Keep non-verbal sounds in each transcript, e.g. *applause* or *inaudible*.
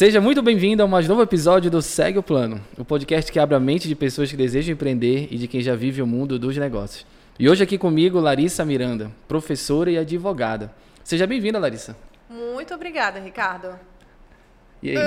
Seja muito bem-vindo a mais novo episódio do Segue o Plano, o podcast que abre a mente de pessoas que desejam empreender e de quem já vive o mundo dos negócios. E hoje aqui comigo, Larissa Miranda, professora e advogada. Seja bem-vinda, Larissa. Muito obrigada, Ricardo. E aí? *laughs*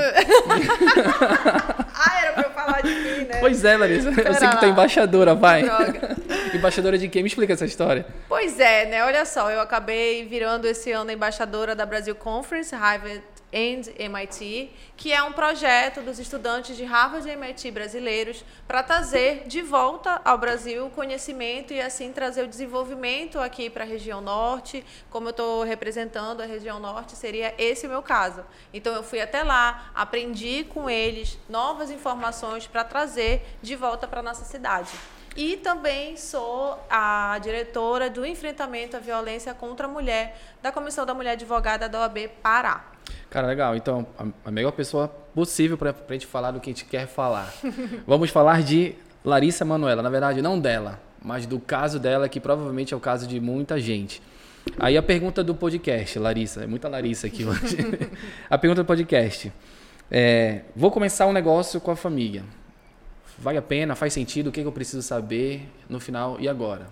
ah, era pra eu falar de mim, né? Pois é, Larissa. Pera eu sei que tu é lá. embaixadora, vai. Droga. *laughs* embaixadora de quem? Me explica essa história. Pois é, né? Olha só, eu acabei virando esse ano embaixadora da Brasil Conference, Harvard and MIT, que é um projeto dos estudantes de Harvard e MIT brasileiros para trazer de volta ao Brasil o conhecimento e assim trazer o desenvolvimento aqui para a região norte. Como eu estou representando a região norte, seria esse o meu caso. Então eu fui até lá, aprendi com eles novas informações para trazer de volta para nossa cidade. E também sou a diretora do enfrentamento à violência contra a mulher da Comissão da Mulher Advogada da OAB Pará. Cara, legal. Então, a, melhor pessoa possível para a gente falar do que a gente quer falar. *laughs* Vamos falar de Larissa Manuela. Na verdade, não dela, mas do caso dela, que provavelmente é o caso de muita gente. Aí a pergunta do podcast, Larissa. É muita Larissa aqui hoje. *laughs* a pergunta do podcast. É, vou começar um negócio com a família. Vale a pena? Faz sentido? O que, que eu preciso saber no final e agora?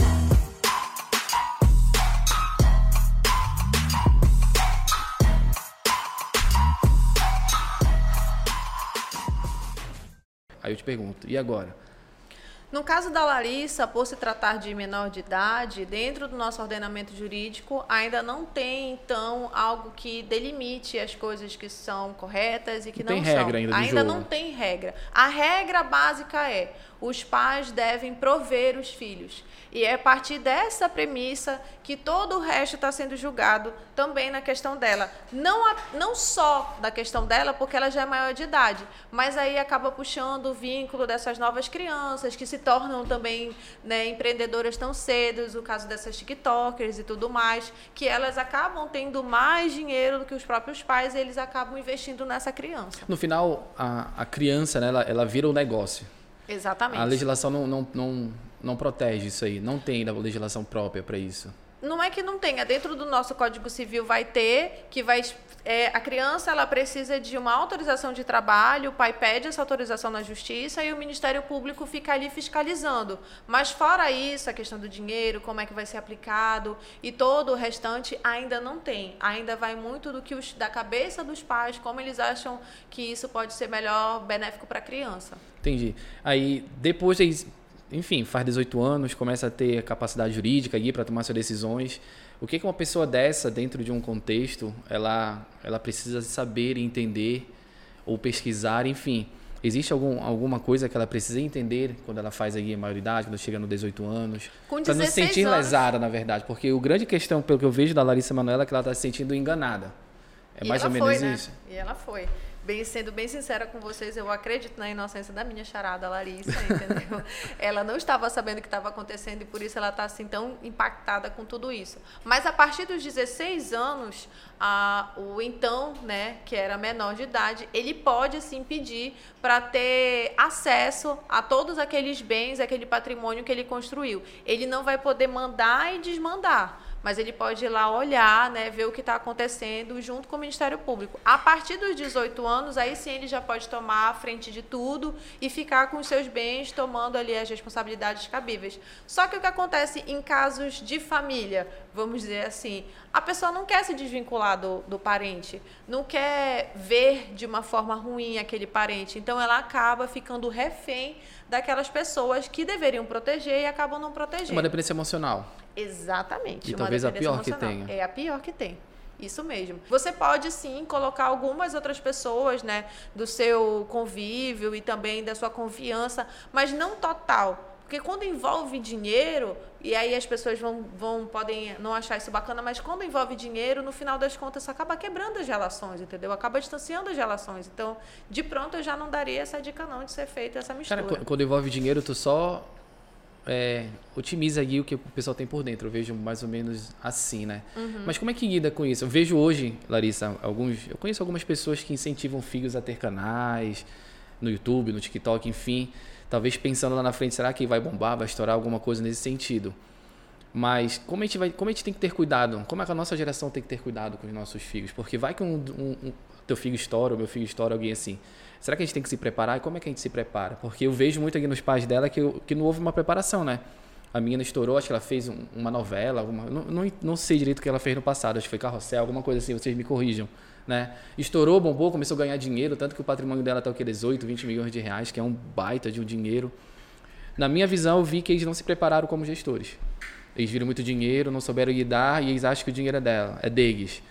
Aí eu te pergunto, e agora? No caso da Larissa, por se tratar de menor de idade, dentro do nosso ordenamento jurídico, ainda não tem, então, algo que delimite as coisas que são corretas e que Não não, tem são. regra ainda ainda não tem regra. A regra básica é: os pais devem prover os filhos. E é a partir dessa premissa que todo o resto está sendo julgado também na questão dela. Não, a- não só da questão dela, porque ela já é maior de idade, mas aí acaba puxando o vínculo dessas novas crianças que se tornam também né, empreendedoras tão cedo, o caso dessas TikTokers e tudo mais, que elas acabam tendo mais dinheiro do que os próprios pais e eles acabam investindo nessa criança. No final, a, a criança, né, ela, ela vira o negócio. Exatamente. A legislação não, não, não, não protege isso aí. Não tem legislação própria para isso. Não é que não tenha. Dentro do nosso Código Civil vai ter que vai é, a criança ela precisa de uma autorização de trabalho, o pai pede essa autorização na justiça e o Ministério Público fica ali fiscalizando. Mas fora isso, a questão do dinheiro, como é que vai ser aplicado e todo o restante ainda não tem. Ainda vai muito do que os, da cabeça dos pais, como eles acham que isso pode ser melhor benéfico para a criança. Entendi. Aí, depois, eles, enfim, faz 18 anos, começa a ter capacidade jurídica aí para tomar suas decisões. O que, que uma pessoa dessa, dentro de um contexto, ela, ela precisa saber e entender ou pesquisar, enfim. Existe algum, alguma coisa que ela precisa entender quando ela faz aí a maioridade, quando chega nos 18 anos? Com Para não se 16 sentir anos. lesada, na verdade. Porque o grande questão, pelo que eu vejo da Larissa Manoela, é que ela está se sentindo enganada. É E mais ou menos foi, né? isso? E ela foi. Bem, sendo bem sincera com vocês, eu acredito na inocência da minha charada Larissa, entendeu? *laughs* ela não estava sabendo o que estava acontecendo e por isso ela está assim tão impactada com tudo isso. Mas a partir dos 16 anos, a, o então, né, que era menor de idade, ele pode sim pedir para ter acesso a todos aqueles bens, aquele patrimônio que ele construiu. Ele não vai poder mandar e desmandar mas ele pode ir lá olhar, né, ver o que está acontecendo junto com o Ministério Público. A partir dos 18 anos, aí sim ele já pode tomar a frente de tudo e ficar com os seus bens, tomando ali as responsabilidades cabíveis. Só que o que acontece em casos de família, vamos dizer assim, a pessoa não quer se desvincular do, do parente, não quer ver de uma forma ruim aquele parente, então ela acaba ficando refém daquelas pessoas que deveriam proteger e acabam não É protegendo. uma dependência emocional. Exatamente. E uma talvez a pior que tenha. É a pior que tem. Isso mesmo. Você pode sim colocar algumas outras pessoas, né, do seu convívio e também da sua confiança, mas não total. Porque quando envolve dinheiro, e aí as pessoas vão, vão podem não achar isso bacana, mas quando envolve dinheiro, no final das contas, isso acaba quebrando as relações, entendeu? Acaba distanciando as relações. Então, de pronto, eu já não daria essa dica não de ser feita essa mistura. Cara, qu- quando envolve dinheiro, tu só é, otimiza aí o que o pessoal tem por dentro. Eu vejo mais ou menos assim, né? Uhum. Mas como é que lida com isso? Eu vejo hoje, Larissa, alguns, eu conheço algumas pessoas que incentivam filhos a ter canais no YouTube, no TikTok, enfim. Talvez pensando lá na frente, será que vai bombar, vai estourar alguma coisa nesse sentido? Mas como a gente vai, como a gente tem que ter cuidado? Como é que a nossa geração tem que ter cuidado com os nossos filhos? Porque vai que um, um- um- teu filho estoura, meu filho estoura, alguém assim. Será que a gente tem que se preparar? E como é que a gente se prepara? Porque eu vejo muito aqui nos pais dela que, que não houve uma preparação, né? A menina estourou, acho que ela fez um, uma novela, alguma, não, não, não, sei direito o que ela fez no passado, acho que foi carrossel, alguma coisa assim, vocês me corrijam. Né? Estourou, bombou, começou a ganhar dinheiro, tanto que o patrimônio dela está o que? 18, 20 milhões de reais, que é um baita de um dinheiro. Na minha visão, eu vi que eles não se prepararam como gestores. Eles viram muito dinheiro, não souberam lidar e eles acham que o dinheiro é dela, é deles.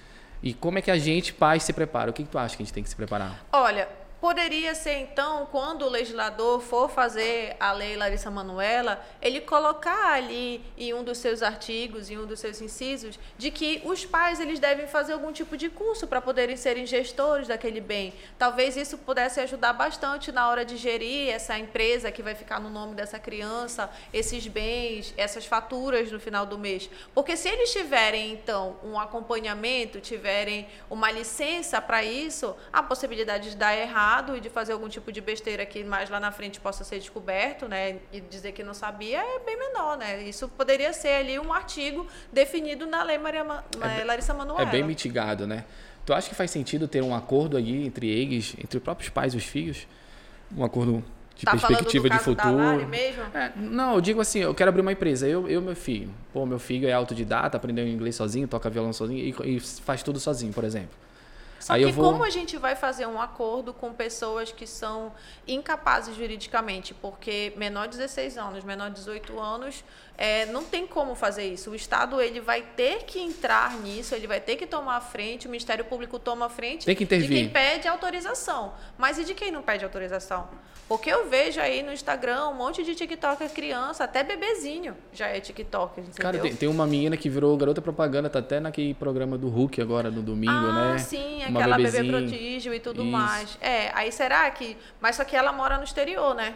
E como é que a gente, pais, se prepara? O que, que tu acha que a gente tem que se preparar? Olha, Poderia ser, então, quando o legislador for fazer a lei Larissa Manuela, ele colocar ali em um dos seus artigos, em um dos seus incisos, de que os pais eles devem fazer algum tipo de curso para poderem serem gestores daquele bem. Talvez isso pudesse ajudar bastante na hora de gerir essa empresa que vai ficar no nome dessa criança, esses bens, essas faturas no final do mês. Porque se eles tiverem, então, um acompanhamento, tiverem uma licença para isso, a possibilidade de dar errado errado e de fazer algum tipo de besteira que mais lá na frente possa ser descoberto, né, e dizer que não sabia é bem menor, né? Isso poderia ser ali um artigo definido na lei Maria Ma é, Larissa Manoela. É bem mitigado, né? Tu acha que faz sentido ter um acordo aí entre eles, entre os próprios pais e os filhos? Um acordo de tá perspectiva de futuro. mesmo? É, não, eu digo assim, eu quero abrir uma empresa, eu e meu filho. Pô, meu filho é autodidata, aprendeu inglês sozinho, toca violão sozinho e, e faz tudo sozinho, por exemplo. Só Aí que vou... como a gente vai fazer um acordo com pessoas que são incapazes juridicamente? Porque menor de 16 anos, menor de 18 anos, é, não tem como fazer isso. O Estado ele vai ter que entrar nisso, ele vai ter que tomar a frente, o Ministério Público toma a frente tem que intervir. de quem pede autorização. Mas e de quem não pede autorização? Porque eu vejo aí no Instagram um monte de TikToker criança, até bebezinho já é TikToker, entendeu? Cara, tem, tem, uma menina que virou garota propaganda, tá até naquele programa do Hulk agora, no domingo, ah, né? sim, uma aquela bebezinha. bebê prodígio e tudo Isso. mais. É, aí será que... Mas só que ela mora no exterior, né?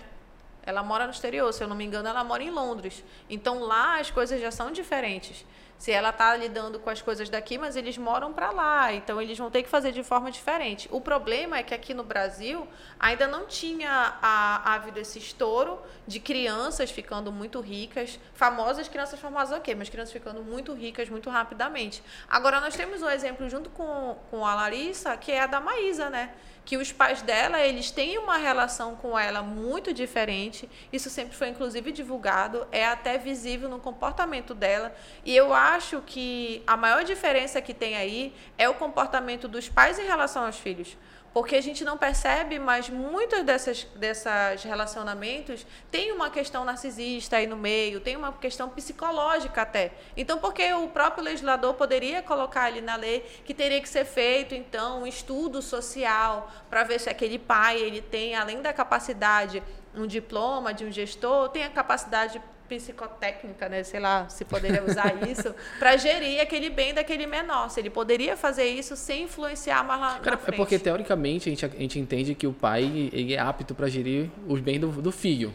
Ela mora no exterior, se eu não me engano, ela mora em Londres. Então lá as coisas já são diferentes se ela está lidando com as coisas daqui, mas eles moram para lá, então eles vão ter que fazer de forma diferente. O problema é que aqui no Brasil ainda não tinha a, havido esse estouro de crianças ficando muito ricas, famosas crianças famosas ok, mas crianças ficando muito ricas muito rapidamente. Agora nós temos um exemplo junto com, com a Larissa, que é a da Maísa, né? que os pais dela eles têm uma relação com ela muito diferente. Isso sempre foi inclusive divulgado, é até visível no comportamento dela. E eu acho que a maior diferença que tem aí é o comportamento dos pais em relação aos filhos porque a gente não percebe, mas muitos desses dessas relacionamentos tem uma questão narcisista aí no meio, tem uma questão psicológica até. Então, porque o próprio legislador poderia colocar ali na lei que teria que ser feito, então, um estudo social para ver se aquele pai ele tem, além da capacidade um diploma de um gestor, tem a capacidade psicotécnica, né? sei lá se poderia usar *laughs* isso, para gerir aquele bem daquele menor. Se ele poderia fazer isso sem influenciar mais lá Cara, É porque, teoricamente, a gente, a gente entende que o pai ele é apto para gerir os bens do, do filho.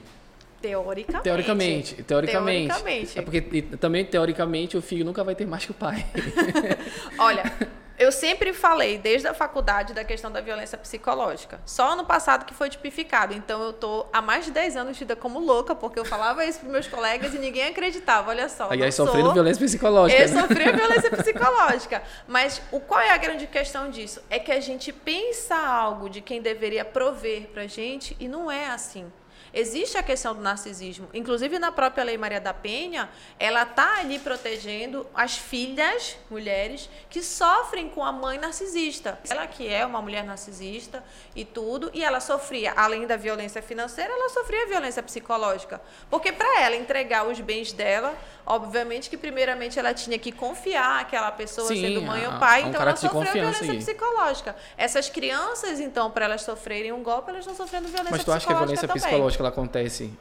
Teoricamente. Teoricamente, teoricamente. Teoricamente. É porque também, teoricamente, o filho nunca vai ter mais que o pai. *laughs* Olha, eu sempre falei, desde a faculdade, da questão da violência psicológica. Só ano passado que foi tipificado. Então, eu tô há mais de 10 anos tida como louca, porque eu falava isso para meus colegas e ninguém acreditava. Olha só. Aí, sofrendo sou... violência psicológica. Eu né? sofri violência *laughs* psicológica. Mas o, qual é a grande questão disso? É que a gente pensa algo de quem deveria prover para gente e não é assim. Existe a questão do narcisismo. Inclusive, na própria Lei Maria da Penha, ela está ali protegendo as filhas, mulheres, que sofrem com a mãe narcisista. Ela que é uma mulher narcisista e tudo, e ela sofria, além da violência financeira, ela sofria violência psicológica. Porque para ela entregar os bens dela, obviamente que primeiramente ela tinha que confiar aquela pessoa Sim, sendo mãe ou pai, um então ela sofreu violência aí. psicológica. Essas crianças, então, para elas sofrerem um golpe, elas estão sofrendo violência Mas tu acha que a violência também. psicológica que ela acontece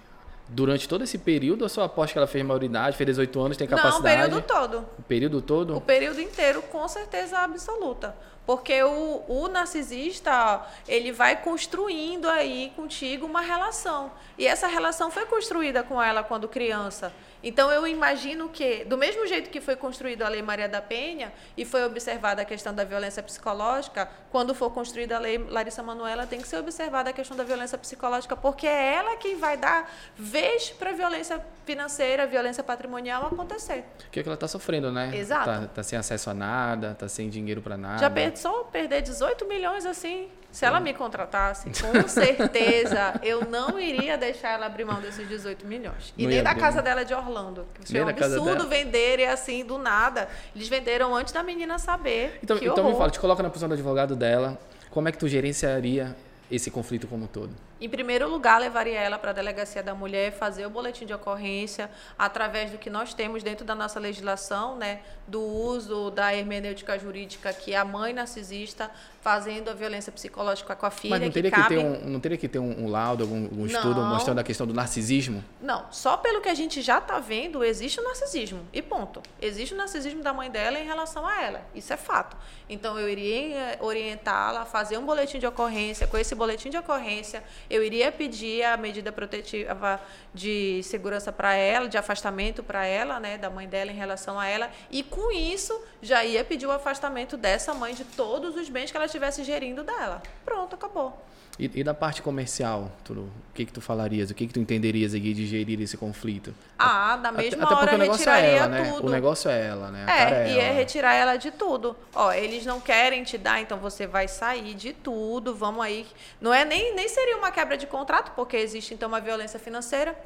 durante todo esse período ou só após que ela fez maioridade, fez 18 anos, tem capacidade? Não, o período todo. O período todo? O período inteiro, com certeza absoluta. Porque o, o narcisista, ele vai construindo aí contigo uma relação. E essa relação foi construída com ela quando criança. Então eu imagino que, do mesmo jeito que foi construída a Lei Maria da Penha e foi observada a questão da violência psicológica, quando for construída a Lei Larissa Manoela, tem que ser observada a questão da violência psicológica, porque é ela que vai dar vez para a violência financeira, violência patrimonial acontecer. O que, é que ela está sofrendo, né? Exato. Está tá sem acesso a nada, está sem dinheiro para nada. Já gente só perder 18 milhões assim, se ela me contratasse, com *laughs* certeza eu não iria deixar ela abrir mão desses 18 milhões. E Não nem da abrir casa dela de Orlando. Que é um absurdo venderem assim do nada. Eles venderam antes da menina saber. Então, então me fala, te coloca na posição do advogado dela. Como é que tu gerenciaria esse conflito como um todo? Em primeiro lugar, levaria ela para a delegacia da mulher, fazer o boletim de ocorrência através do que nós temos dentro da nossa legislação, né, do uso da hermenêutica jurídica que é a mãe narcisista fazendo a violência psicológica com a filha, Mas não teria que que, cabe ter um, não teria que ter um, um laudo, algum, algum estudo mostrando a questão do narcisismo? Não, só pelo que a gente já está vendo, existe o narcisismo. E ponto. Existe o narcisismo da mãe dela em relação a ela. Isso é fato. Então, eu iria orientá-la a fazer um boletim de ocorrência. Com esse boletim de ocorrência, eu iria pedir a medida protetiva de segurança para ela, de afastamento para ela, né, da mãe dela em relação a ela. E com isso, já ia pedir o afastamento dessa mãe de todos os bens que ela estivesse gerindo dela. Pronto, acabou. E, e da parte comercial, tu, o que que tu falarias? O que que tu entenderias aqui de gerir esse conflito? Ah, da Até- mesma até, hora porque o negócio é retiraria ela, né? tudo. O negócio é ela, né? Cara É, e é ela. retirar ela de tudo. Ó, eles não querem te dar, então você vai sair de tudo, vamos aí. Não é nem, nem seria uma quebra de contrato, porque existe então uma violência financeira.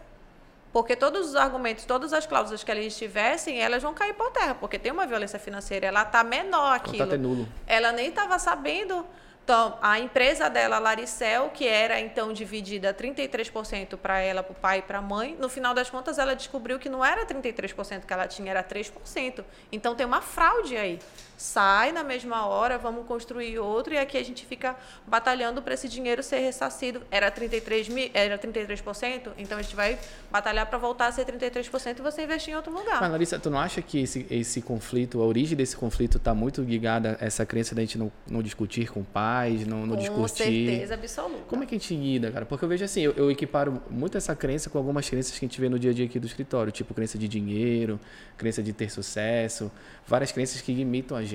Porque todos os argumentos, todas as cláusulas que eles tivessem, elas vão cair por terra, porque tem uma violência financeira, ela tá menor aquilo. contrato é nulo. Ela nem estava sabendo. Então, a empresa dela, Laricel, que era então dividida 33% para ela, para o pai e para a mãe, no final das contas ela descobriu que não era 33% que ela tinha, era 3%. Então tem uma fraude aí. Sai na mesma hora, vamos construir outro e aqui a gente fica batalhando para esse dinheiro ser ressarcido. Era 33 mil, era 33%, então a gente vai batalhar para voltar a ser 33% e você investir em outro lugar. Mas, Larissa, tu não acha que esse, esse conflito, a origem desse conflito está muito ligada a essa crença da gente não, não discutir com pais, não, não Com discutir? certeza absoluta. Como é que a gente lida, cara? Porque eu vejo assim, eu, eu equiparo muito essa crença com algumas crenças que a gente vê no dia a dia aqui do escritório, tipo crença de dinheiro, crença de ter sucesso, várias crenças que limitam a gente,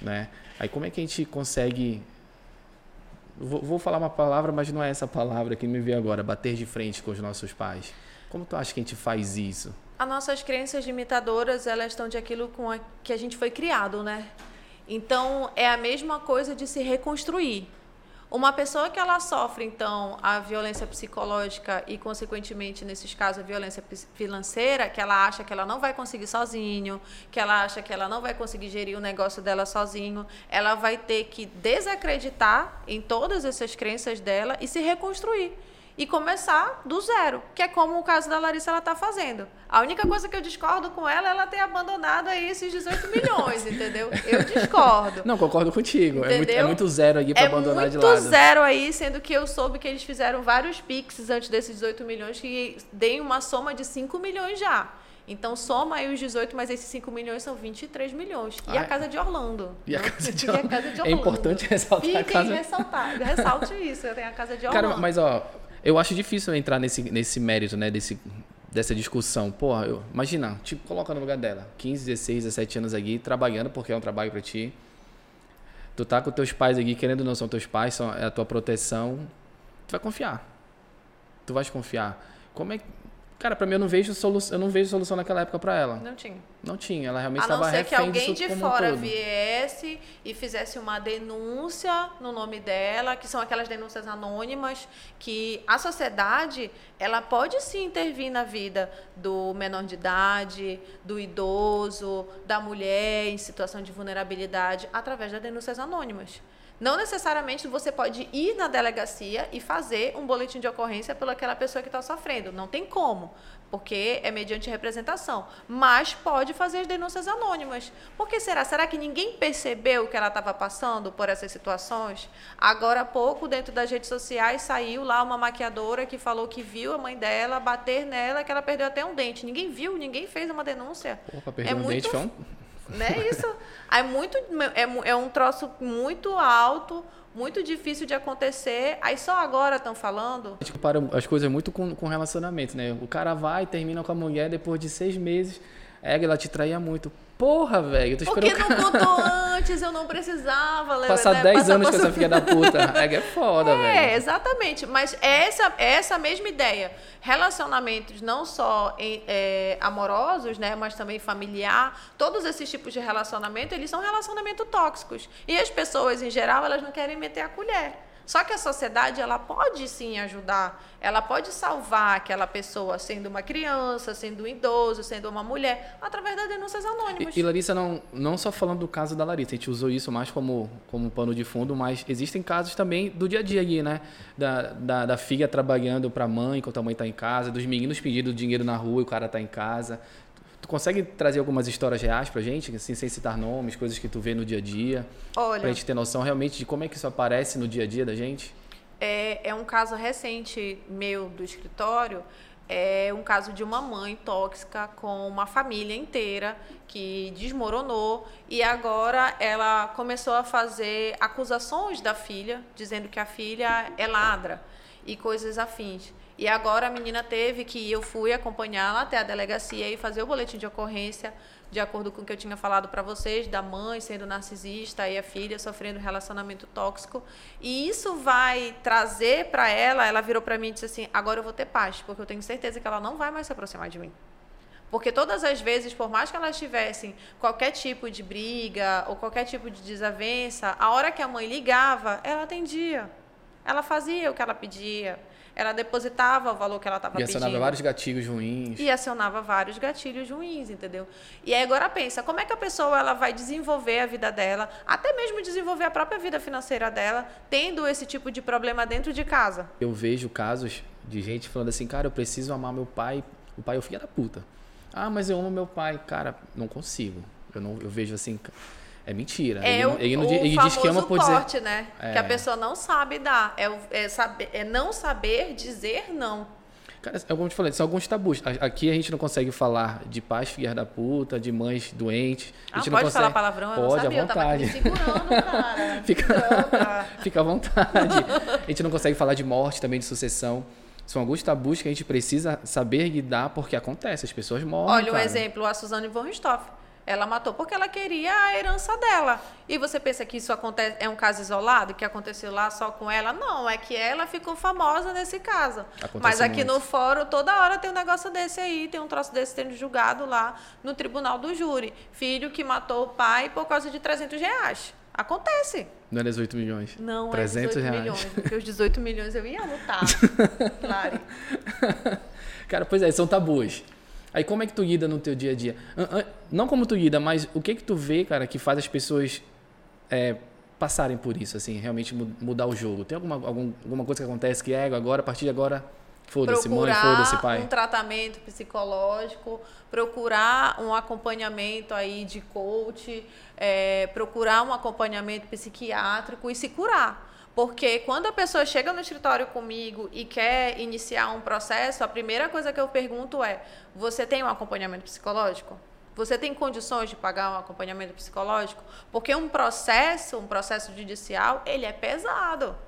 né? Aí como é que a gente consegue vou, vou falar uma palavra, mas não é essa palavra que me veio agora, bater de frente com os nossos pais. Como tu acha que a gente faz isso? As nossas crenças limitadoras, elas estão de aquilo com a, que a gente foi criado, né? Então, é a mesma coisa de se reconstruir. Uma pessoa que ela sofre, então, a violência psicológica e, consequentemente, nesses casos, a violência financeira, que ela acha que ela não vai conseguir sozinho, que ela acha que ela não vai conseguir gerir o negócio dela sozinho, ela vai ter que desacreditar em todas essas crenças dela e se reconstruir e começar do zero, que é como o caso da Larissa ela está fazendo. A única coisa que eu discordo com ela é ela ter abandonado aí esses 18 *laughs* milhões, entendeu? Eu discordo. Não, concordo contigo. É muito, é muito zero aqui para É abandonar de muito lado. zero aí, sendo que eu soube que eles fizeram vários pixes antes desses 18 milhões que deem uma soma de 5 milhões já. Então soma aí os 18, mas esses 5 milhões são 23 milhões. E Ah, a casa de Orlando. E a Não- casa de e a Orlando. casa de É importante ressaltar a Fiquem casa- ressaltar, ressalte isso, tem a casa de Orlando. Cara, mas ó, eu acho difícil entrar nesse, nesse mérito, né, desse, dessa discussão. Porra, eu, imagina, tipo, coloca no lugar dela, 15, 16, 17 anos aqui, trabalhando, porque é um trabalho pra ti. Tu tá com teus pais aqui, querendo ou não, são teus pais, são, é a tua proteção. Tu vai confiar. Tu vais confiar. Como é que. Cara, pra mim eu não vejo solução, eu não vejo solução naquela época pra ela. Não tinha. Não tinha, ela realmente A não estava ser que refém alguém de um fora viesse e fizesse uma denúncia no nome dela, que são aquelas denúncias anônimas, que a sociedade ela pode sim intervir na vida do menor de idade, do idoso, da mulher em situação de vulnerabilidade, através das denúncias anônimas. Não necessariamente você pode ir na delegacia e fazer um boletim de ocorrência pelaquela pessoa que está sofrendo. Não tem como, porque é mediante representação. Mas pode fazer as denúncias anônimas. Por que será? Será que ninguém percebeu que ela estava passando por essas situações? Agora há pouco, dentro das redes sociais, saiu lá uma maquiadora que falou que viu a mãe dela bater nela, que ela perdeu até um dente. Ninguém viu, ninguém fez uma denúncia. Porra, perder É um muito dente foi um... Não é isso? É, muito, é, é um troço muito alto, muito difícil de acontecer. Aí só agora estão falando. A gente compara as coisas muito com, com relacionamento, né? O cara vai, termina com a mulher, depois de seis meses, é, ela te traía muito. Porra, velho, eu tô Porque esperando. não contou *laughs* antes, eu não precisava. Passar né? 10 Passar anos com essa filha da puta. *laughs* É, que é foda, É, velho. exatamente. Mas é essa, é essa mesma ideia. Relacionamentos não só em- é, amorosos, né, mas também familiar, todos esses tipos de relacionamento, eles são relacionamentos tóxicos. E as pessoas, em geral, elas não querem meter a colher. Só que a sociedade, ela pode sim ajudar, ela pode salvar aquela pessoa, sendo uma criança, sendo um idoso, sendo uma mulher, através das denúncias anônimas. E, e Larissa, não, não só falando do caso da Larissa, a gente usou isso mais como, como pano de fundo, mas existem casos também do dia a dia aqui, né? Da, da, da filha trabalhando pra mãe enquanto a mãe tá em casa, dos meninos pedindo dinheiro na rua e o cara tá em casa. Tu consegue trazer algumas histórias reais pra gente, assim, sem citar nomes, coisas que tu vê no dia a dia? Olha, Pra gente ter noção realmente de como é que isso aparece no dia a dia da gente? É, é um caso recente meu do escritório. É um caso de uma mãe tóxica com uma família inteira que desmoronou e agora ela começou a fazer acusações da filha, dizendo que a filha é ladra e coisas afins. E agora a menina teve que eu fui acompanhá-la até a delegacia e fazer o boletim de ocorrência, de acordo com o que eu tinha falado para vocês, da mãe sendo narcisista e a filha sofrendo relacionamento tóxico. E isso vai trazer para ela, ela virou para mim e disse assim: "Agora eu vou ter paz, porque eu tenho certeza que ela não vai mais se aproximar de mim". Porque todas as vezes, por mais que elas tivessem qualquer tipo de briga ou qualquer tipo de desavença, a hora que a mãe ligava, ela atendia. Ela fazia o que ela pedia. Ela depositava o valor que ela estava E pedindo. acionava vários gatilhos ruins. E acionava vários gatilhos ruins, entendeu? E aí agora pensa, como é que a pessoa ela vai desenvolver a vida dela, até mesmo desenvolver a própria vida financeira dela, tendo esse tipo de problema dentro de casa? Eu vejo casos de gente falando assim, cara, eu preciso amar meu pai. O pai é o filho da puta. Ah, mas eu amo meu pai. Cara, não consigo. Eu, não, eu vejo assim, é mentira. É ele, o, ele, o ele diz que ama por dizer. corte, né? É. Que a pessoa não sabe dar. É, o- é, saber, é não saber dizer não. Cara, é como eu te falei, são alguns tabus. Aqui a gente não consegue falar de pais filhas da puta, de mães doentes. A Ah, gente pode não falar consegue... palavrão? Eu Pode, não sabia, à eu tava aqui vontade. me segurando, *laughs* cara. Fica, *laughs* fica à vontade. A gente não consegue falar de morte também, de sucessão. São alguns tabus que a gente precisa saber lidar porque acontece, as pessoas morrem. Olha um cara. exemplo, a Suzane von Richthofen. Ela matou porque ela queria a herança dela. E você pensa que isso acontece, é um caso isolado, que aconteceu lá só com ela? Não, é que ela ficou famosa nesse caso. Acontece Mas aqui muito. no fórum, toda hora tem um negócio desse aí, tem um troço desse sendo julgado lá no tribunal do júri. Filho que matou o pai por causa de 300 reais. Acontece. Não é 18 milhões. Não 300 é 18 reais. milhões, porque os 18 milhões eu ia lutar. *laughs* Claro. Cara, pois é, são tabus. Aí como é que tu lida no teu dia a dia? Não como tu lida, mas o que que tu vê, cara, que faz as pessoas é, passarem por isso, assim, realmente mu- mudar o jogo? Tem alguma, algum- alguma coisa que acontece que é agora, a partir de agora, foda-se mãe, procurar foda-se pai? um tratamento psicológico, procurar um acompanhamento aí de coach, é, procurar um acompanhamento psiquiátrico e se curar. Porque quando a pessoa chega no escritório comigo e quer iniciar um processo, a primeira coisa que eu pergunto é: você tem um acompanhamento psicológico? Você tem condições de pagar um acompanhamento psicológico? Porque um processo, um processo judicial, ele é pesado.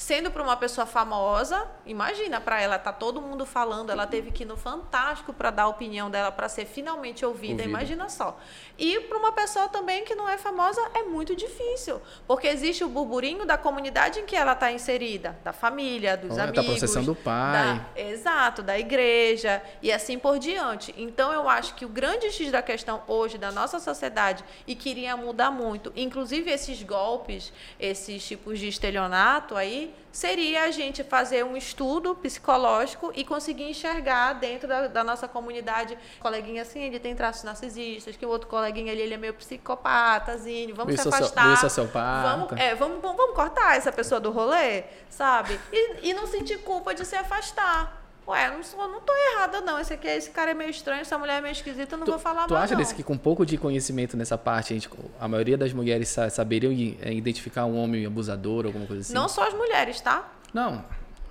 Sendo para uma pessoa famosa, imagina para ela, tá todo mundo falando, ela teve que ir no Fantástico para dar a opinião dela, para ser finalmente ouvida, Ouvida. imagina só. E para uma pessoa também que não é famosa, é muito difícil, porque existe o burburinho da comunidade em que ela está inserida, da família, dos Olha, tá amigos. processando o pai. da- Exato, da igreja e assim por diante. Então eu acho que o grande X da questão hoje da nossa sociedade e que iria mudar muito, inclusive esses golpes, esses tipos de estelionato aí, seria a gente fazer um estudo psicológico e conseguir enxergar dentro da, da nossa comunidade, coleguinha assim, ele tem traços narcisistas, que o outro coleguinha ali ele é meio psicopatazinho, vamos se socio- afastar. sociopata. Vamos, é, vamos, vamos, vamos cortar essa pessoa do rolê, sabe? E, e não sentir culpa de se afastar. Ué, eu não, sou, não tô errada, não. Esse, aqui, esse cara é meio estranho, essa mulher é meio esquisita, eu não vou falar Tu mais. acha não. desse que com um pouco de conhecimento nessa parte, a, gente, a maioria das mulheres sa- saberiam é, identificar um homem abusador, alguma coisa assim? Não só as mulheres, tá? Não.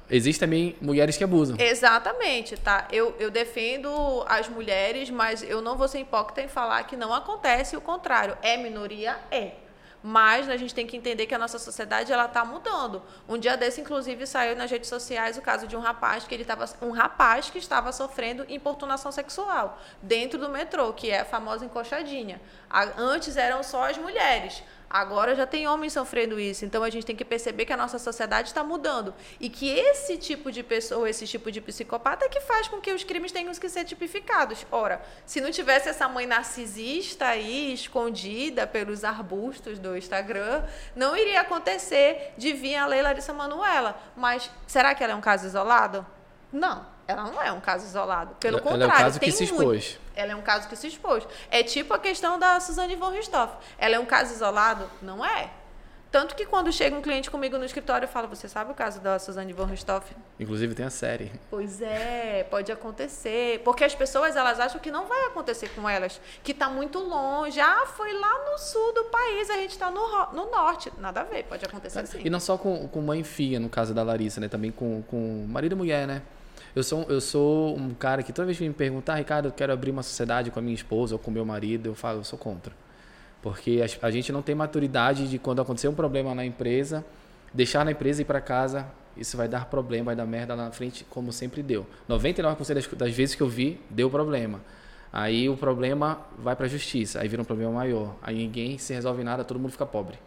Existem também mulheres que abusam. Exatamente, tá? Eu, eu defendo as mulheres, mas eu não vou ser hipócrita em falar que não acontece o contrário. É minoria? É. Mas a gente tem que entender que a nossa sociedade ela está mudando. Um dia desse, inclusive, saiu nas redes sociais o caso de um rapaz que ele estava um rapaz que estava sofrendo importunação sexual dentro do metrô, que é a famosa encoxadinha. Antes eram só as mulheres. Agora já tem homens sofrendo isso. Então a gente tem que perceber que a nossa sociedade está mudando. E que esse tipo de pessoa, esse tipo de psicopata é que faz com que os crimes tenham que ser tipificados. Ora, se não tivesse essa mãe narcisista aí, escondida pelos arbustos do Instagram, não iria acontecer de vir a lei Larissa Manuela. Mas será que ela é um caso isolado? Não ela não é um caso isolado. Pelo ela contrário, ela é um caso que se expôs. Muito, ela é um caso que se expôs. É tipo a questão da Suzane von Richthofen. Ela é um caso isolado? Não é. Tanto que quando chega um cliente comigo no escritório, eu falo, você sabe o caso da Suzane von Richthofen? Inclusive tem a série. Pois é, pode acontecer. Porque as pessoas, elas acham que não vai acontecer com elas. Que está muito longe. Ah, foi lá no sul do país, a gente está no, no norte. Nada a ver, pode acontecer sim. E não só com, com mãe e filha, no caso da Larissa, né? Também com, com marido e mulher, né? Eu sou, eu sou um cara que toda vez que me perguntar, ah, Ricardo, eu quero abrir uma sociedade com a minha esposa ou com meu marido, eu falo, eu sou contra. Porque a, a gente não tem maturidade de quando acontecer um problema na empresa, deixar na empresa e ir para casa, isso vai dar problema, vai dar merda lá na frente, como sempre deu. 99% das, das vezes que eu vi, deu problema. Aí o problema vai para a justiça, aí vira um problema maior. Aí ninguém se resolve nada, todo mundo fica pobre.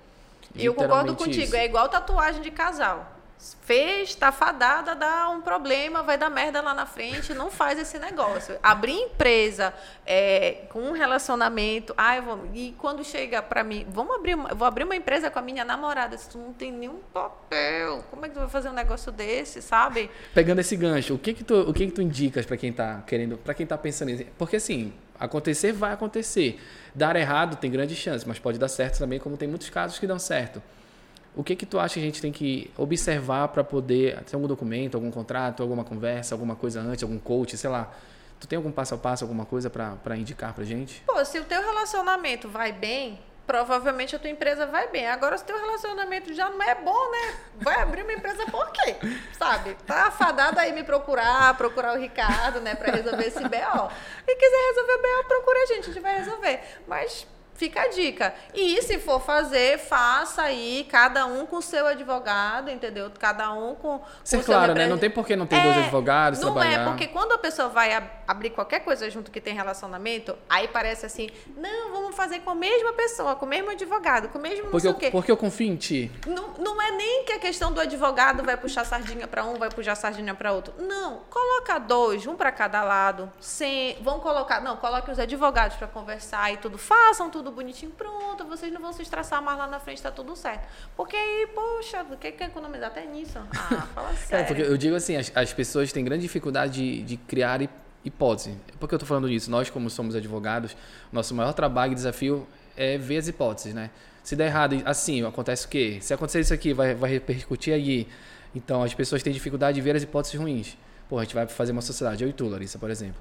Eu concordo contigo, isso. é igual tatuagem de casal fez, tá fadada, dá um problema, vai dar merda lá na frente, não faz esse negócio. Abrir empresa é, com um relacionamento, ah, eu vou, e quando chega para mim, vamos abrir, vou abrir uma empresa com a minha namorada, se tu não tem nenhum papel, como é que tu vai fazer um negócio desse, sabe? Pegando esse gancho, o que que tu, o que que tu indicas para quem tá querendo, para quem tá pensando nisso? Porque assim, acontecer vai acontecer. Dar errado tem grande chance, mas pode dar certo também, como tem muitos casos que dão certo. O que que tu acha que a gente tem que observar para poder ter algum documento, algum contrato, alguma conversa, alguma coisa antes, algum coach, sei lá? Tu tem algum passo a passo, alguma coisa para indicar para gente? Pô, se o teu relacionamento vai bem, provavelmente a tua empresa vai bem. Agora, se o teu relacionamento já não é bom, né? Vai abrir uma empresa por quê? Sabe? Tá afadada aí me procurar, procurar o Ricardo, né, para resolver esse BO. E quiser resolver o BO, procure a gente, a gente vai resolver. Mas Fica a dica. E se for fazer, faça aí, cada um com seu advogado, entendeu? Cada um com. Ser com claro, né? Não tem por que não ter é, dois advogados, não é, trabalhar. Não é, porque quando a pessoa vai ab abrir qualquer coisa junto que tem relacionamento, aí parece assim, não, vamos fazer com a mesma pessoa, com o mesmo advogado, com o mesmo não porque sei eu, o quê. Porque eu confio em ti. Não, não é nem que a questão do advogado vai puxar sardinha para um, vai puxar sardinha para outro. Não, coloca dois, um para cada lado. Sem, vão colocar, não, coloque os advogados para conversar e tudo, façam tudo tudo bonitinho, pronto, vocês não vão se estressar mais lá na frente, tá tudo certo. Porque aí, poxa, o que quer economizar até nisso? Ah, fala *laughs* sério. É, porque eu digo assim, as, as pessoas têm grande dificuldade de, de criar hipótese. Por que eu estou falando disso? Nós, como somos advogados, nosso maior trabalho e desafio é ver as hipóteses, né? Se der errado, assim, acontece o quê? Se acontecer isso aqui, vai, vai repercutir aí. Então, as pessoas têm dificuldade de ver as hipóteses ruins. Pô, a gente vai fazer uma sociedade, eu e tu, Larissa, por exemplo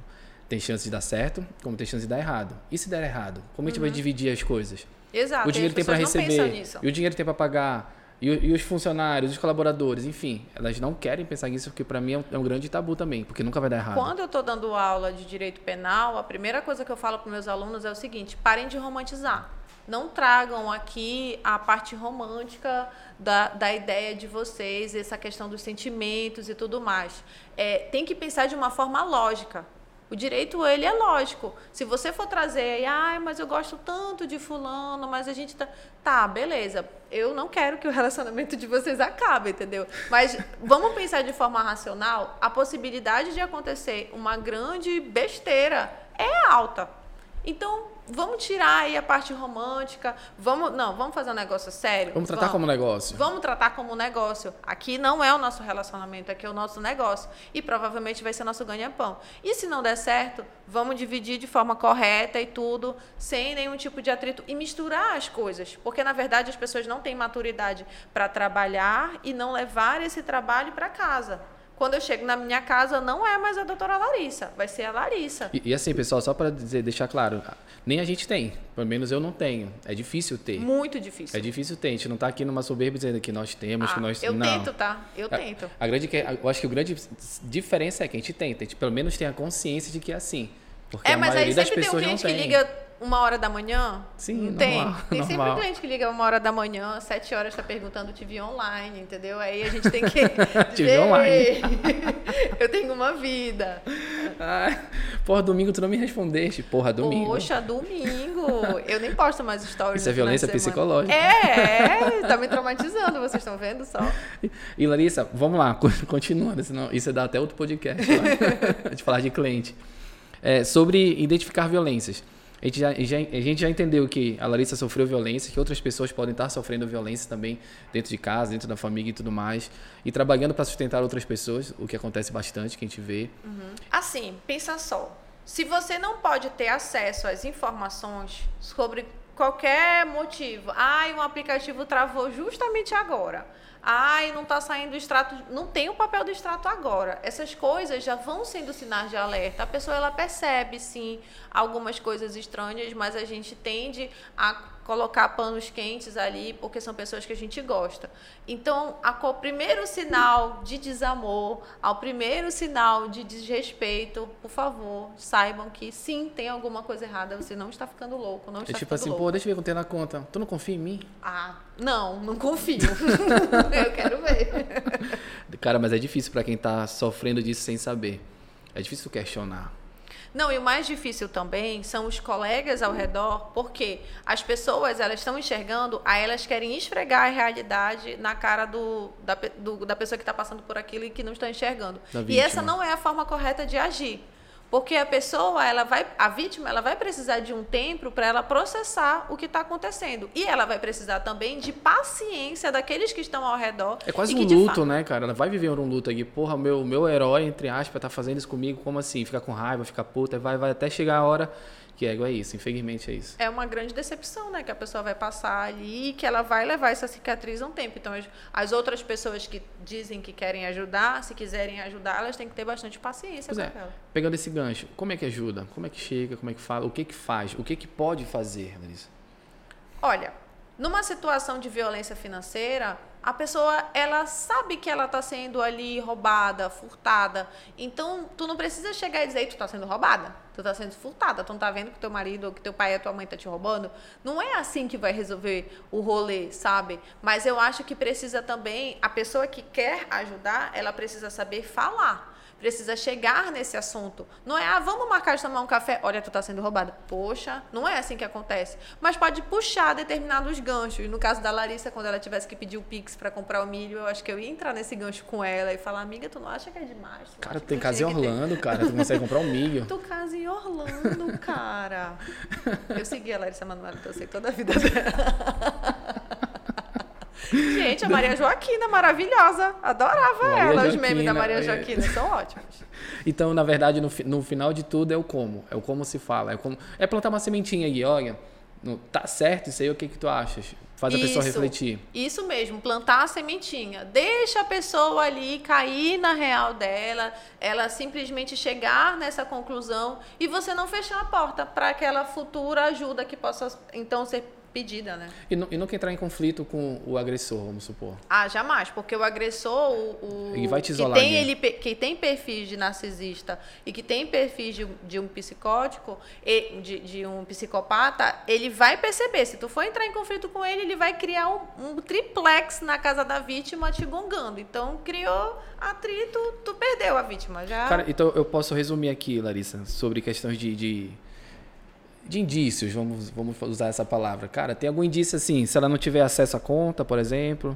tem chance de dar certo, como tem chance de dar errado. E se der errado? Como a gente vai uhum. dividir as coisas? Exato. O dinheiro tem para receber, e o dinheiro tem para pagar, e, e, os funcionários, os colaboradores, enfim, elas não querem pensar nisso, porque para mim é um, é um, grande tabu também, porque nunca vai dar errado. Quando eu estou dando aula de direito penal, a primeira coisa que eu falo para meus alunos é o seguinte: parem de romantizar. Não tragam aqui a parte romântica da, da ideia de vocês, essa questão dos sentimentos e tudo mais. É, tem que pensar de uma forma lógica. O direito, ele é lógico. Se você for trazer aí, ah, mas eu gosto tanto de fulano, mas a gente tá... Tá, beleza. Eu não quero que o relacionamento de vocês acabe, entendeu? Mas vamos pensar de forma racional. A possibilidade de acontecer uma grande besteira é alta. Então, vamos tirar aí a parte romântica, vamos, não, vamos fazer um negócio sério. Vamos tratar vamos. como negócio. Vamos tratar como negócio. Aqui não é o nosso relacionamento, aqui é o nosso negócio e provavelmente vai ser nosso ganha-pão. E se não der certo, vamos dividir de forma correta e tudo, sem nenhum tipo de atrito e misturar as coisas, porque na verdade as pessoas não têm maturidade para trabalhar e não levar esse trabalho para casa. Quando eu chego na minha casa, não é mais a doutora Larissa, vai ser a Larissa. E, e assim, pessoal, só para deixar claro, nem a gente tem, pelo menos eu não tenho. É difícil ter. Muito difícil. É difícil ter. A gente não está aqui numa soberba dizendo que nós temos, ah, que nós Eu não. tento, tá? Eu a, tento. A grande, eu acho que a grande diferença é que a gente tenta. A gente pelo menos tem a consciência de que é assim. Porque é, a mas maioria aí das sempre pessoas tem um cliente que liga uma hora da manhã? Sim, não normal, tem. *laughs* Tem normal. sempre cliente que liga uma hora da manhã, sete horas está perguntando te vi online, entendeu? Aí a gente tem que *laughs* dizer, online. *laughs* eu tenho uma vida. Ai, porra, domingo tu não me respondeste. Porra, domingo. Poxa, domingo. Eu nem posto mais stories. Isso é violência psicológica. É, é, tá me traumatizando, vocês estão vendo só? E Larissa, vamos lá, co- continuando, senão isso dá até outro podcast lá, de falar de cliente. É, sobre identificar violências. A gente, já, a gente já entendeu que a Larissa sofreu violência, que outras pessoas podem estar sofrendo violência também dentro de casa, dentro da família e tudo mais. E trabalhando para sustentar outras pessoas, o que acontece bastante, que a gente vê. Assim, pensa só. Se você não pode ter acesso às informações sobre qualquer motivo, ai, um aplicativo travou justamente agora. Ai, não está saindo o extrato, não tem o papel do extrato agora. Essas coisas já vão sendo sinais de alerta. A pessoa ela percebe sim algumas coisas estranhas, mas a gente tende a colocar panos quentes ali, porque são pessoas que a gente gosta. Então, a, co- primeiro sinal de desamor, ao primeiro sinal de desrespeito, por favor, saibam que sim, tem alguma coisa errada, você não está ficando louco, não É está tipo ficando assim, louco. pô, deixa eu ver quanto tem na conta. Tu não confia em mim? Ah, não, não confio. *laughs* *laughs* Eu quero ver. Cara, mas é difícil para quem tá sofrendo disso sem saber. É difícil questionar. Não, e o mais difícil também são os colegas ao redor, porque as pessoas elas estão enxergando, aí elas querem esfregar a realidade na cara do, da, do- da pessoa que está passando por aquilo e que não está enxergando. E essa não é a forma correta de agir. Porque a pessoa, ela vai, a vítima, ela vai precisar de um tempo para ela processar o que está acontecendo. E ela vai precisar também de paciência daqueles que estão ao redor. É quase um luto, fato, né, cara? Ela vai viver um luto aqui. Porra, meu, meu herói, entre aspas, tá fazendo isso comigo. Como assim? Fica com raiva, fica puta. Vai, vai até chegar a hora que é, é isso. Infelizmente é isso. é uma grande decepção, né? Que a pessoa vai passar ali e que ela vai levar essa cicatriz um tempo. Então, as, as outras pessoas que dizem que querem ajudar, se quiserem ajudar, elas têm que ter bastante paciência Pois com é. ela. Pegando esse gancho, como é que ajuda? Como é que chega? Como é que fala? O que que faz? O que que pode fazer, Larissa? Olha, numa situação de violência financeira, a pessoa ela sabe que ela está sendo ali roubada, furtada. Então, tu não precisa chegar e dizer, "Ei, tu está sendo roubada, tu está sendo furtada, tu não tá vendo que teu marido que teu pai ou tua mãe tá te roubando. Não é assim que vai resolver o rolê, sabe? Mas eu acho que precisa também a pessoa que quer ajudar, ela precisa saber falar. Precisa chegar nesse assunto. Não é, ah, vamos marcar de tomar um café. Olha, tu tá sendo roubada. Poxa, não é assim que acontece. Mas pode puxar determinados ganchos. No caso da Larissa, quando ela tivesse que pedir o Pix para comprar o milho, eu acho que eu ia entrar nesse gancho com ela e falar, amiga, tu não acha que é demais? Tu Cara, tu tem casa em Orlando, cara. Tu consegue comprar um milho. *laughs* Tu casa em Orlando, cara. Eu segui a Larissa Manoela, então eu sei toda a vida dela. *laughs* Gente, a Maria Joaquina, maravilhosa. Adorava Maria ela. Os memes Joaquina, da Maria é. Joaquina são ótimos. Então, na verdade, no, no final de tudo é o como. É o como se fala. É, como, é plantar uma sementinha aí, olha. no- tá certo isso aí, o que que tu achas? Faz a pessoa Isso. refletir. Isso mesmo, plantar a sementinha. Deixa a pessoa ali cair na real dela, ela simplesmente chegar nessa conclusão e você não fechar a porta para aquela futura ajuda que possa então ser pedida, né? E, nu- e nunca entrar em conflito com o agressor, vamos supor. Ah, jamais, porque o agressor, o, o- Ele vai te que isolar tem ali. ele que tem perfis de narcisista e que tem perfis de, de um psicótico, e- de, de um psicopata, ele vai perceber. Se tu for entrar em conflito com ele, ele vai criar um, um triplex na casa da vítima te gongando. Então, criou atrito, tu perdeu a vítima. Já Cara, então eu posso resumir aqui, Larissa, sobre questões de, de, de indícios, vamos, vamos usar essa palavra. Cara, tem algum indício assim, se ela não tiver acesso à conta, por exemplo,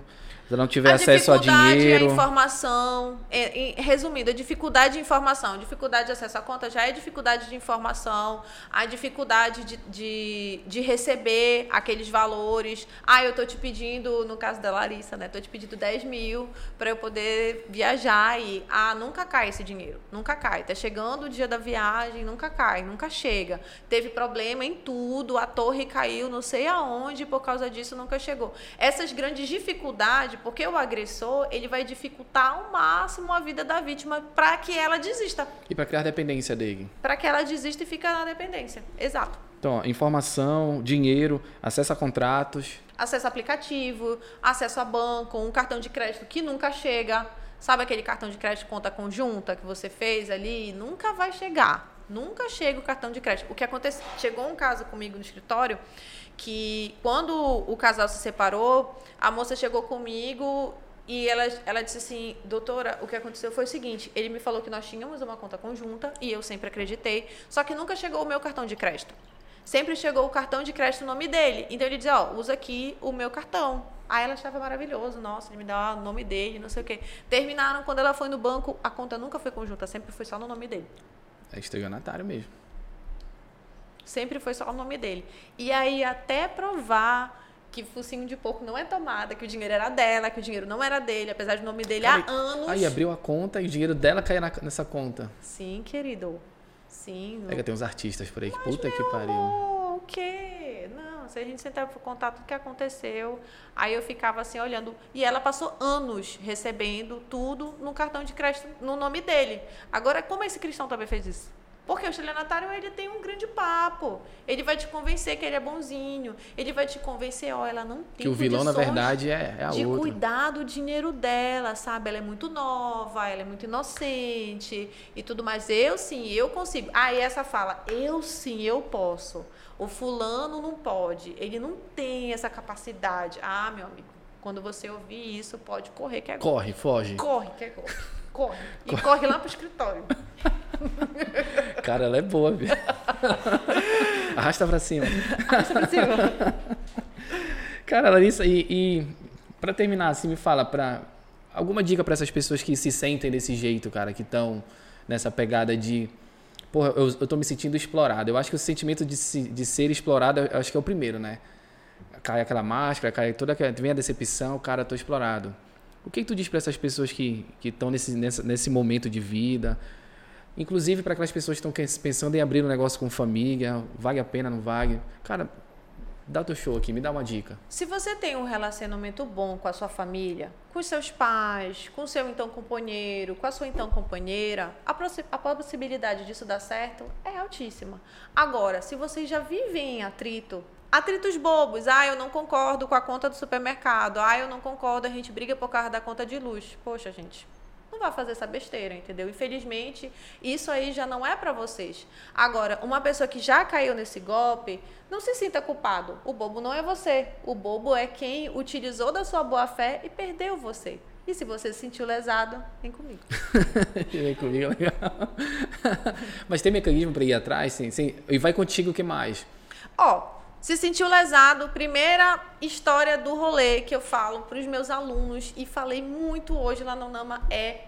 se não tiver a acesso a dificuldade dinheiro. à informação, é, resumindo, a dificuldade de informação, dificuldade de acesso à conta já é dificuldade de informação, a dificuldade de, de, de receber aqueles valores. Ah, eu tô te pedindo, no caso da Larissa, né? Tô te pedindo 10 mil para eu poder viajar e ah, nunca cai esse dinheiro, nunca cai. Tá chegando o dia da viagem, nunca cai, nunca chega. Teve problema em tudo, a torre caiu, não sei aonde, por causa disso nunca chegou. Essas grandes dificuldades, porque o agressor, ele vai dificultar ao máximo a vida da vítima para que ela desista, E para criar dependência dele. para que ela desista e fique na dependência. Exato. Então, ó, informação, dinheiro, acesso a contratos. Acesso a aplicativo, acesso a banco, um cartão de crédito que nunca chega. Sabe aquele cartão de crédito conta conjunta que você fez ali? Nunca vai chegar. Nunca chega o cartão de crédito. O que aconteceu? Chegou um caso comigo no escritório que quando o casal se separou, a moça chegou comigo e ela, ela disse assim, doutora, o que aconteceu foi o seguinte, ele me falou que nós tínhamos uma conta conjunta e eu sempre acreditei, só que nunca chegou o meu cartão de crédito. Sempre chegou o cartão de crédito no nome dele. Então ele dizia, ó, usa aqui o meu cartão. Aí ela achava maravilhoso, nossa, ele me dá o nome dele, não sei o quê. Terminaram, quando ela foi no banco, a conta nunca foi conjunta, sempre foi só no nome dele. É estelionatário mesmo. Sempre foi só o nome dele. E aí, até provar que focinho de porco não é tomada, que o dinheiro era dela, que o dinheiro não era dele, apesar do nome dele Cara, há anos. Aí abriu a conta e o dinheiro dela caía nessa conta. Sim, querido. Sim. É que tem uns artistas por aí que puta que pariu. Amor, o quê? Não, se a gente sentar para contar tudo que aconteceu, aí eu ficava assim olhando. E ela passou anos recebendo tudo no cartão de crédito no nome dele. Agora, como esse cristão também fez isso? Porque o estelionatário ele tem um grande papo. Ele vai te convencer que ele é bonzinho. Ele vai te convencer, ó, ela não tem Que o vilão, na verdade, é, é a de outra. cuidar do dinheiro dela, sabe? Ela é muito nova, ela é muito inocente e tudo mais. Eu sim, eu consigo. Aí ah, essa fala, eu sim, eu posso. O fulano não pode. Ele não tem essa capacidade. Ah, meu amigo, quando você ouvir isso, pode correr que é Corre, foge. Corre que é corre. Corre. E corre, corre lá pro escritório. *laughs* Cara, ela é boa, viu? *laughs* Arrasta pra cima. Arrasta pra cima. *laughs* Cara, Larissa, e, e para terminar, assim, me fala, pra, alguma dica para essas pessoas que se sentem desse jeito, cara, que estão nessa pegada de. Porra, eu, eu tô me sentindo explorado. Eu acho que o sentimento de, se, de ser explorado, eu acho que é o primeiro, né? Cai aquela máscara, cai toda aquela. Vem a decepção, cara, eu tô explorado. O que, que tu diz para essas pessoas que estão nesse, nesse, nesse momento de vida? Inclusive para aquelas pessoas que estão pensando em abrir um negócio com família, vale a pena, não vale? Cara, dá teu show aqui, me dá uma dica. Se você tem um relacionamento bom com a sua família, com seus pais, com o seu então companheiro, com a sua então companheira, a, a possibilidade disso dar certo é altíssima. Agora, se vocês já vivem em atrito, atritos bobos, ah, eu não concordo com a conta do supermercado, ah, eu não concordo, a gente briga por causa da conta de luz. Poxa, gente, não vai fazer essa besteira, entendeu? Infelizmente, isso aí já não é para vocês. Agora, uma pessoa que já caiu nesse golpe, não se sinta culpado. O bobo não é você. O bobo é quem utilizou da sua boa fé e perdeu você. E se você se sentiu lesado, vem comigo. *laughs* vem comigo, legal. *laughs* Mas tem mecanismo para ir atrás, sim, sim. E vai contigo o que mais? Ó, se sentiu lesado, primeira história do rolê que eu falo para os meus alunos e falei muito hoje lá no NAMA é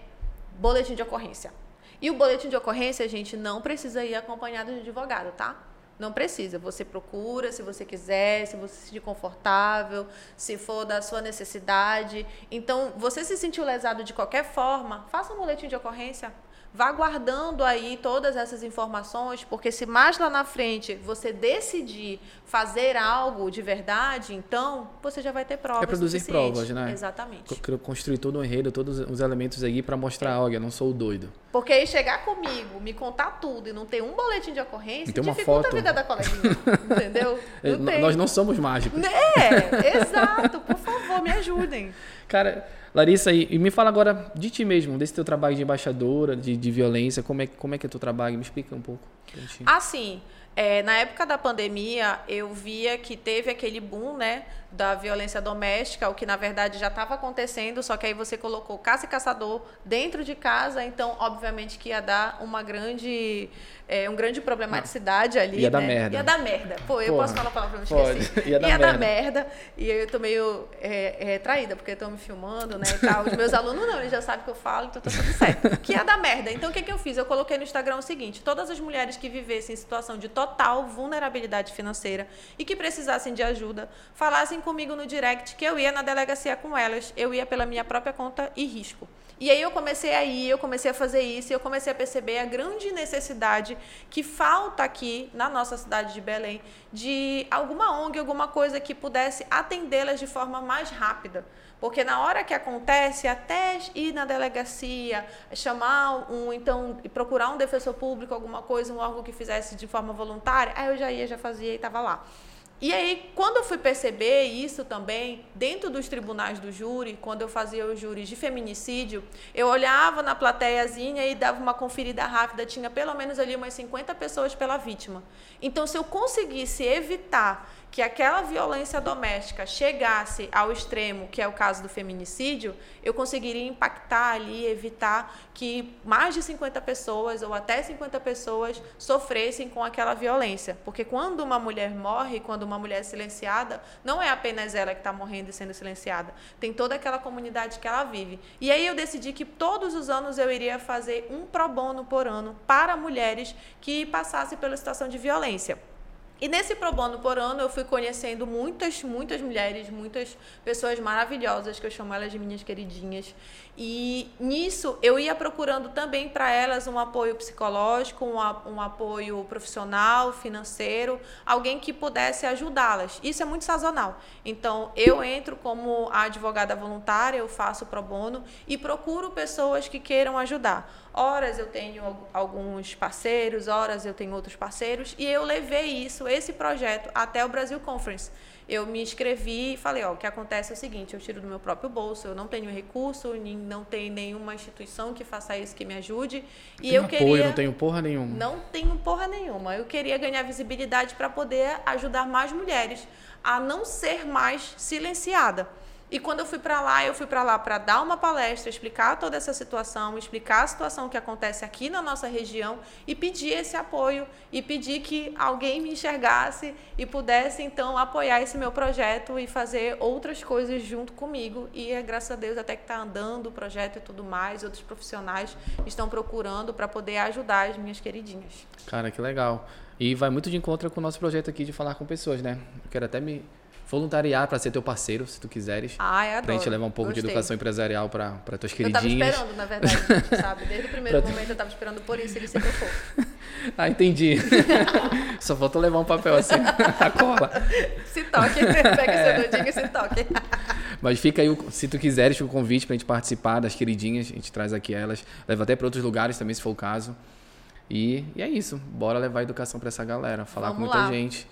boletim de ocorrência. E o boletim de ocorrência, gente, não precisa ir acompanhado de advogado, tá? Não precisa. Você procura se você quiser, se você se sentir confortável, se for da sua necessidade. Então, você se sentiu lesado de qualquer forma, faça um boletim de ocorrência vá guardando aí todas essas informações, porque se mais lá na frente você decidir fazer algo de verdade, então você já vai ter provas. É produzir provas, né? Exatamente. Construir todo o um enredo, todos os elementos aí para mostrar, é. olha, eu não sou o doido. Porque aí chegar comigo, me contar tudo e não ter um boletim de ocorrência, tem uma dificulta foto. a vida da coleguinha, *laughs* entendeu? Não Nós não somos mágicos. É, exato. Por favor, me ajudem. Cara, Larissa, e, e, me fala agora de ti mesmo, desse teu trabalho de embaixadora, de, de violência, como é, como é que é teu trabalho? Me explica um pouco. Assim, é, na época da pandemia, eu via que teve aquele boom, né, da violência doméstica, o que na verdade já estava acontecendo, só que aí você colocou caça e caçador dentro de casa, então obviamente que ia dar uma grande é, um grande problematicidade ali. Ia né? dar merda. Ia dar merda. Pô, eu Porra, posso falar a palavra, não esqueci. Ia, dar, ia merda. dar merda. E eu tô meio é, é, traída, porque estão me filmando, né? E tal. Os meus alunos não, eles já sabem que eu falo, então tá tudo certo. Que ia dar merda. Então o que, que eu fiz? Eu coloquei no Instagram o seguinte: todas as mulheres que vivessem em situação de total vulnerabilidade financeira e que precisassem de ajuda, falassem comigo no direct que eu ia na delegacia com elas, eu ia pela minha própria conta e risco. E aí eu comecei a ir, eu comecei a fazer isso, e eu comecei a perceber a grande necessidade que falta aqui na nossa cidade de Belém de alguma ONG, alguma coisa que pudesse atendê-las de forma mais rápida. Porque na hora que acontece, até ir na delegacia, chamar um, então, procurar um defensor público, alguma coisa, um órgão que fizesse de forma voluntária, aí eu já ia, já fazia e estava lá. E aí, quando eu fui perceber isso também, dentro dos tribunais do júri, quando eu fazia os júris de feminicídio, eu olhava na plateiazinha e dava uma conferida rápida, tinha pelo menos ali umas 50 pessoas pela vítima. Então, se eu conseguisse evitar que aquela violência doméstica chegasse ao extremo, que é o caso do feminicídio, eu conseguiria impactar ali, evitar que mais de 50 pessoas ou até 50 pessoas sofressem com aquela violência. Porque quando uma mulher morre, quando uma mulher é silenciada, não é apenas ela que está morrendo e sendo silenciada, tem toda aquela comunidade que ela vive. E aí eu decidi que todos os anos eu iria fazer um pro bono por ano para mulheres que passassem pela situação de violência. E nesse Pro Bono por ano eu fui conhecendo muitas, muitas mulheres, muitas pessoas maravilhosas, que eu chamo elas de minhas queridinhas. E nisso eu ia procurando também para elas um apoio psicológico, um, um apoio profissional, financeiro, alguém que pudesse ajudá-las. Isso é muito sazonal. Então eu entro como advogada voluntária, eu faço pro bono e procuro pessoas que queiram ajudar. Horas eu tenho alguns parceiros, horas eu tenho outros parceiros e eu levei isso, esse projeto até o Brasil Conference eu me inscrevi e falei, ó, o que acontece é o seguinte, eu tiro do meu próprio bolso, eu não tenho recurso, não tem nenhuma instituição que faça isso que me ajude. E eu apoio, queria não tenho porra nenhuma. Não tenho porra nenhuma. Eu queria ganhar visibilidade para poder ajudar mais mulheres a não ser mais silenciada. E quando eu fui para lá, eu fui para lá para dar uma palestra, explicar toda essa situação, explicar a situação que acontece aqui na nossa região e pedir esse apoio e pedir que alguém me enxergasse e pudesse então apoiar esse meu projeto e fazer outras coisas junto comigo. E é, graças a Deus até que está andando o projeto e tudo mais, outros profissionais estão procurando para poder ajudar as minhas queridinhas. Cara, que legal. E vai muito de encontro com o nosso projeto aqui de falar com pessoas, né? Eu quero até me voluntariar para ser teu parceiro, se tu quiseres. Ai, adoro. Pra gente levar um pouco Gostei. de educação empresarial para tuas queridinhas. Eu tava esperando, na verdade, *laughs* sabe? Desde o primeiro momento eu tava esperando por isso ele se tocou. *laughs* ah, entendi. *laughs* Só falta levar um papel assim, a cola. Se toque, pega é. seu dedinho e se toque. Mas fica aí, se tu quiseres, o convite pra gente participar das queridinhas, a gente traz aqui elas, leva até para outros lugares também, se for o caso. E, e é isso, bora levar educação para essa galera, falar Vamos com muita lá. gente.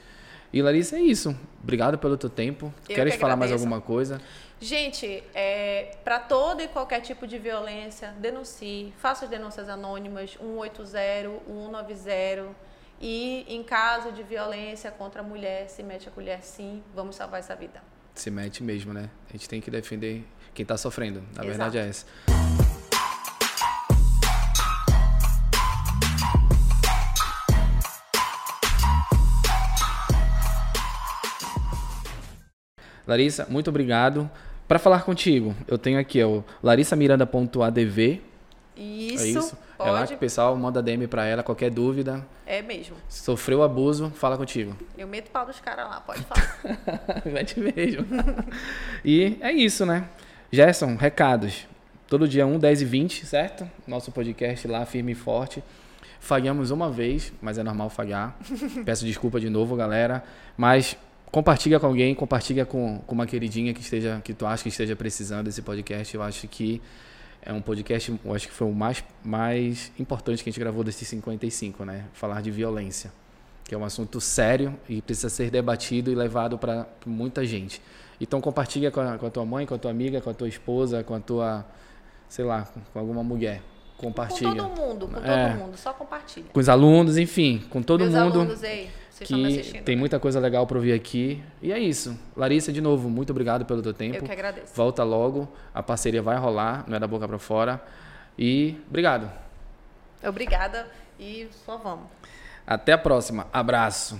E Larissa, é isso. Obrigado pelo teu tempo. Eu Queres que falar mais alguma coisa? Gente, é, para todo e qualquer tipo de violência, denuncie, faça as denúncias anônimas 180, 190. E em caso de violência contra a mulher, se mete a colher sim, vamos salvar essa vida. Se mete mesmo, né? A gente tem que defender quem está sofrendo. Na Exato. verdade é essa. Larissa, muito obrigado. Para falar contigo, eu tenho aqui o larissamiranda.adv. Isso, é isso. Pode. É lá que o pessoal manda DM para ela, qualquer dúvida. É mesmo. Sofreu abuso, fala contigo. Eu meto pau dos caras lá, pode falar. *laughs* Mete mesmo. *laughs* e é isso, né? Gerson, recados. Todo dia 1, 10 e 20, certo? Nosso podcast lá, firme e forte. Falhamos uma vez, mas é normal falhar. *laughs* Peço desculpa de novo, galera. Mas compartilha com alguém, compartilha com, com uma queridinha que esteja que tu acha que esteja precisando desse podcast. Eu acho que é um podcast, eu acho que foi o mais mais importante que a gente gravou desses 55, né? Falar de violência, que é um assunto sério e precisa ser debatido e levado para muita gente. Então compartilha com a, com a tua mãe, com a tua amiga, com a tua esposa, com a tua, sei lá, com alguma mulher compartilha. Com todo mundo, com é, todo mundo, só compartilha. Com os alunos, enfim, com todo Meus mundo. Alunos, ei que tem né? muita coisa legal para ouvir aqui. E é isso. Larissa, de novo, muito obrigado pelo teu tempo. Eu que agradeço. Volta logo. A parceria vai rolar, não é da boca para fora. E obrigado. Obrigada e só vamos. Até a próxima. Abraço.